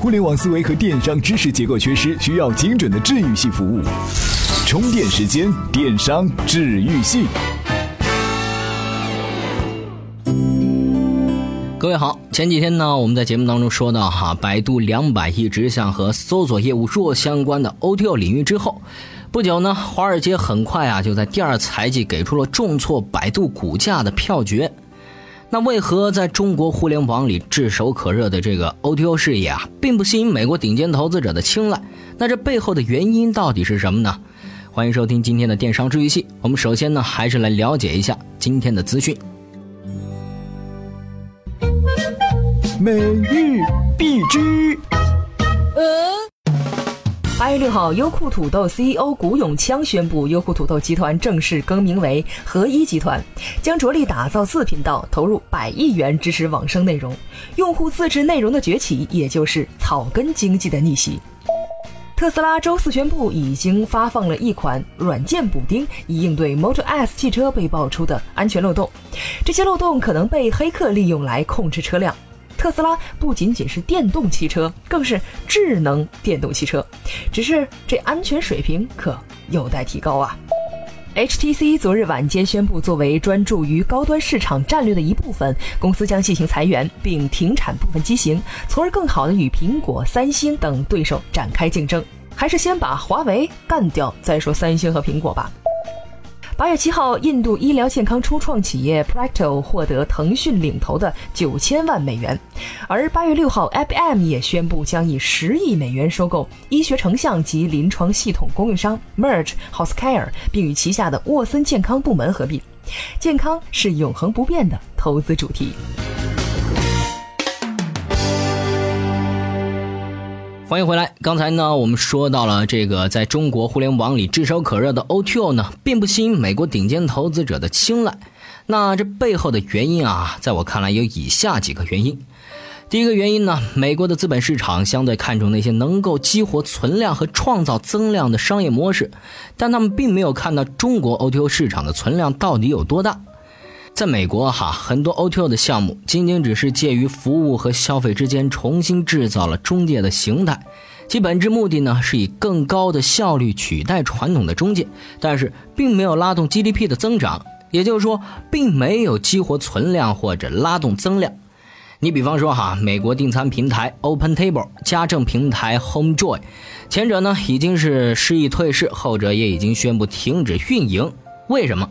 互联网思维和电商知识结构缺失，需要精准的治愈系服务。充电时间，电商治愈系。各位好，前几天呢，我们在节目当中说到哈，百度两百亿直向和搜索业务弱相关的 O T O 领域之后，不久呢，华尔街很快啊就在第二财季给出了重挫百度股价的票决。那为何在中国互联网里炙手可热的这个 O T O 事业啊，并不吸引美国顶尖投资者的青睐？那这背后的原因到底是什么呢？欢迎收听今天的电商治愈系。我们首先呢，还是来了解一下今天的资讯。每日必知。八月六号，优酷土豆 CEO 古永锵宣布，优酷土豆集团正式更名为合一集团，将着力打造四频道，投入百亿元支持网生内容，用户自制内容的崛起，也就是草根经济的逆袭。特斯拉周四宣布，已经发放了一款软件补丁，以应对 Model S 汽车被爆出的安全漏洞。这些漏洞可能被黑客利用来控制车辆。特斯拉不仅仅是电动汽车，更是智能电动汽车，只是这安全水平可有待提高啊！HTC 昨日晚间宣布，作为专注于高端市场战略的一部分，公司将进行裁员，并停产部分机型，从而更好的与苹果、三星等对手展开竞争。还是先把华为干掉再说三星和苹果吧。八月七号，印度医疗健康初创企业 Practo 获得腾讯领投的九千万美元，而八月六号，IBM 也宣布将以十亿美元收购医学成像及临床系统供应商 Merge Healthcare，并与旗下的沃森健康部门合并。健康是永恒不变的投资主题。欢迎回来。刚才呢，我们说到了这个在中国互联网里炙手可热的 O2O 呢，并不吸引美国顶尖投资者的青睐。那这背后的原因啊，在我看来有以下几个原因。第一个原因呢，美国的资本市场相对看重那些能够激活存量和创造增量的商业模式，但他们并没有看到中国 O2O 市场的存量到底有多大。在美国，哈很多 O2O 的项目仅仅只是介于服务和消费之间，重新制造了中介的形态，其本质目的呢是以更高的效率取代传统的中介，但是并没有拉动 GDP 的增长，也就是说，并没有激活存量或者拉动增量。你比方说哈，美国订餐平台 OpenTable、家政平台 HomeJoy，前者呢已经是失意退市，后者也已经宣布停止运营，为什么？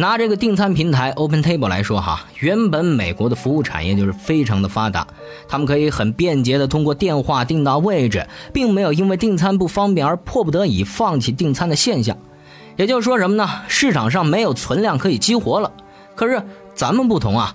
拿这个订餐平台 OpenTable 来说，哈，原本美国的服务产业就是非常的发达，他们可以很便捷的通过电话订到位置，并没有因为订餐不方便而迫不得已放弃订餐的现象。也就是说什么呢？市场上没有存量可以激活了。可是咱们不同啊，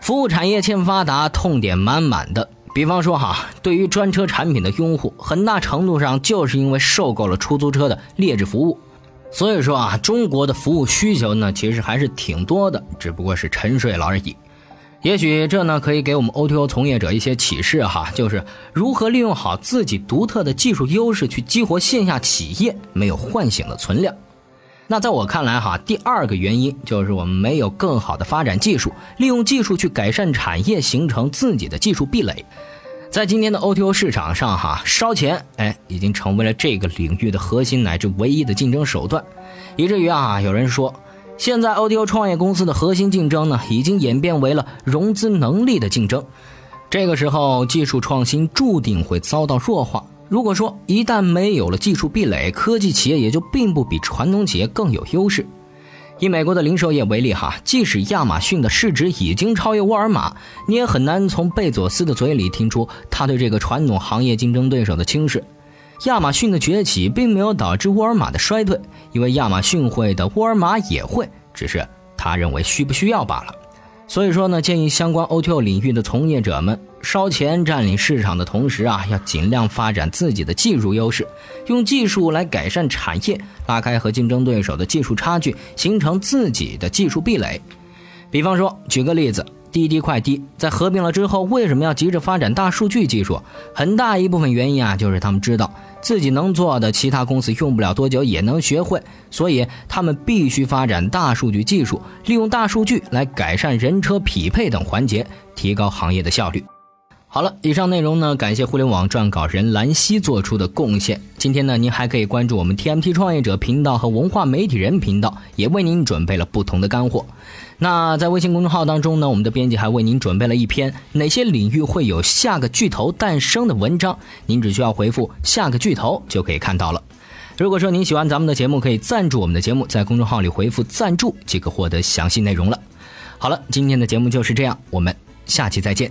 服务产业欠发达，痛点满满的。比方说哈，对于专车产品的拥护，很大程度上就是因为受够了出租车的劣质服务。所以说啊，中国的服务需求呢，其实还是挺多的，只不过是沉睡了而已。也许这呢，可以给我们 O2O 从业者一些启示哈，就是如何利用好自己独特的技术优势去激活线下企业没有唤醒的存量。那在我看来哈，第二个原因就是我们没有更好的发展技术，利用技术去改善产业，形成自己的技术壁垒。在今天的 O T O 市场上，哈烧钱，哎，已经成为了这个领域的核心乃至唯一的竞争手段，以至于啊，有人说，现在 O T O 创业公司的核心竞争呢，已经演变为了融资能力的竞争。这个时候，技术创新注定会遭到弱化。如果说一旦没有了技术壁垒，科技企业也就并不比传统企业更有优势。以美国的零售业为例，哈，即使亚马逊的市值已经超越沃尔玛，你也很难从贝佐斯的嘴里听出他对这个传统行业竞争对手的轻视。亚马逊的崛起并没有导致沃尔玛的衰退，因为亚马逊会的，沃尔玛也会，只是他认为需不需要罢了。所以说呢，建议相关 O2O 领域的从业者们烧钱占领市场的同时啊，要尽量发展自己的技术优势，用技术来改善产业，拉开和竞争对手的技术差距，形成自己的技术壁垒。比方说，举个例子。滴滴快滴在合并了之后，为什么要急着发展大数据技术？很大一部分原因啊，就是他们知道自己能做的，其他公司用不了多久也能学会，所以他们必须发展大数据技术，利用大数据来改善人车匹配等环节，提高行业的效率。好了，以上内容呢，感谢互联网撰稿人兰溪做出的贡献。今天呢，您还可以关注我们 TMT 创业者频道和文化媒体人频道，也为您准备了不同的干货。那在微信公众号当中呢，我们的编辑还为您准备了一篇哪些领域会有下个巨头诞生的文章，您只需要回复“下个巨头”就可以看到了。如果说您喜欢咱们的节目，可以赞助我们的节目，在公众号里回复“赞助”即可获得详细内容了。好了，今天的节目就是这样，我们下期再见。